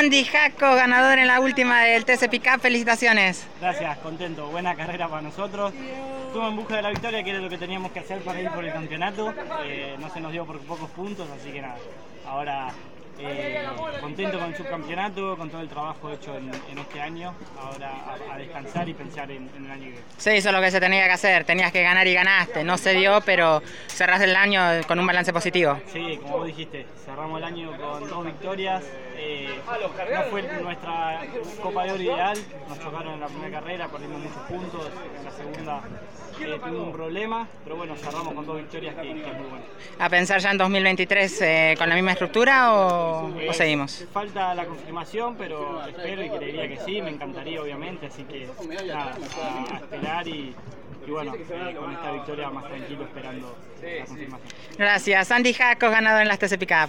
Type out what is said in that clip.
Andy Jaco, ganador en la última del TC Pickup, felicitaciones. Gracias, contento, buena carrera para nosotros. Fuimos en busca de la victoria, que era lo que teníamos que hacer para ir por el campeonato. Eh, no se nos dio por pocos puntos, así que nada, ahora eh, contento con el subcampeonato, con todo el trabajo hecho en, este año. Ahora a, descansar y pensar en, el año que viene. Se hizo lo que se tenía que hacer, tenías que ganar y ganaste. No se dio, pero cerraste el año con un balance positivo. Sí, como vos dijiste, cerramos el año con dos victorias. Eh, no fue nuestra Copa de Oro ideal, nos chocaron en la primera carrera, perdimos muchos puntos, en la segunda eh, tuvimos un problema, pero bueno, cerramos con dos victorias que, es muy bueno. ¿A pensar ya en 2023 eh, con la misma estructura o, seguimos? Falta la confirmación, pero espero y creería que sí, me encantaría obviamente, así que nada, a, esperar y, bueno, con esta victoria más tranquilo esperando la confirmación. Gracias. Andy Jaco, ganador en las TC Pickup.